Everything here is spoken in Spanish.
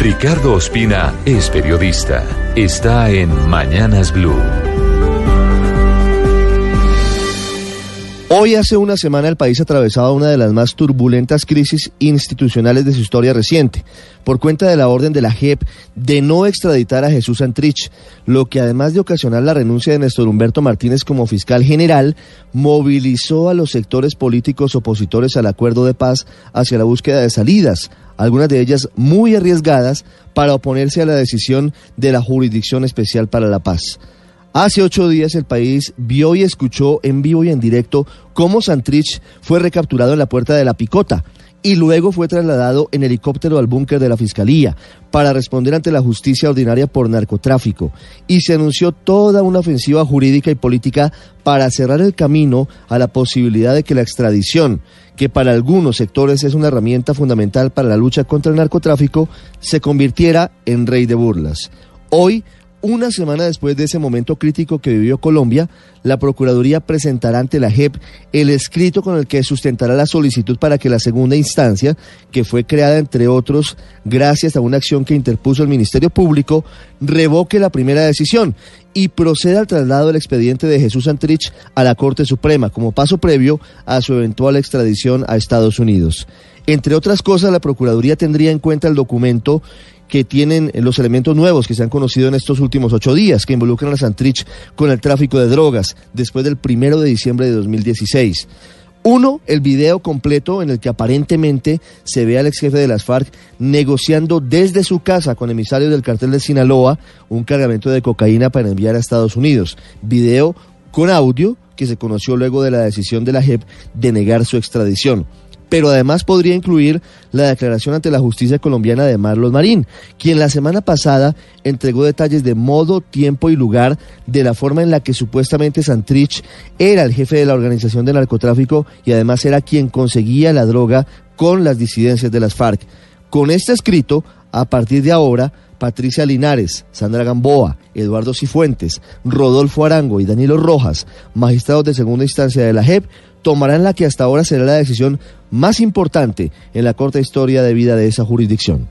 Ricardo Ospina es periodista. Está en Mañanas Blue. Hoy hace una semana el país atravesaba una de las más turbulentas crisis institucionales de su historia reciente, por cuenta de la orden de la JEP de no extraditar a Jesús Santrich, lo que además de ocasionar la renuncia de Néstor Humberto Martínez como fiscal general, movilizó a los sectores políticos opositores al acuerdo de paz hacia la búsqueda de salidas, algunas de ellas muy arriesgadas, para oponerse a la decisión de la Jurisdicción Especial para la Paz. Hace ocho días el país vio y escuchó en vivo y en directo cómo Santrich fue recapturado en la puerta de la Picota y luego fue trasladado en helicóptero al búnker de la Fiscalía para responder ante la justicia ordinaria por narcotráfico. Y se anunció toda una ofensiva jurídica y política para cerrar el camino a la posibilidad de que la extradición, que para algunos sectores es una herramienta fundamental para la lucha contra el narcotráfico, se convirtiera en rey de burlas. Hoy, una semana después de ese momento crítico que vivió Colombia, la Procuraduría presentará ante la JEP el escrito con el que sustentará la solicitud para que la segunda instancia, que fue creada entre otros gracias a una acción que interpuso el Ministerio Público, revoque la primera decisión y proceda al traslado del expediente de Jesús Santrich a la Corte Suprema como paso previo a su eventual extradición a Estados Unidos. Entre otras cosas, la Procuraduría tendría en cuenta el documento que tienen los elementos nuevos que se han conocido en estos últimos ocho días, que involucran a Santrich con el tráfico de drogas después del primero de diciembre de 2016. Uno, el video completo en el que aparentemente se ve al ex jefe de las FARC negociando desde su casa con emisarios del cartel de Sinaloa un cargamento de cocaína para enviar a Estados Unidos. Video con audio que se conoció luego de la decisión de la JEP de negar su extradición pero además podría incluir la declaración ante la justicia colombiana de Marlos Marín, quien la semana pasada entregó detalles de modo, tiempo y lugar de la forma en la que supuestamente Santrich era el jefe de la organización de narcotráfico y además era quien conseguía la droga con las disidencias de las FARC. Con este escrito, a partir de ahora, Patricia Linares, Sandra Gamboa, Eduardo Cifuentes, Rodolfo Arango y Danilo Rojas, magistrados de segunda instancia de la JEP, tomarán la que hasta ahora será la decisión más importante en la corta historia de vida de esa jurisdicción.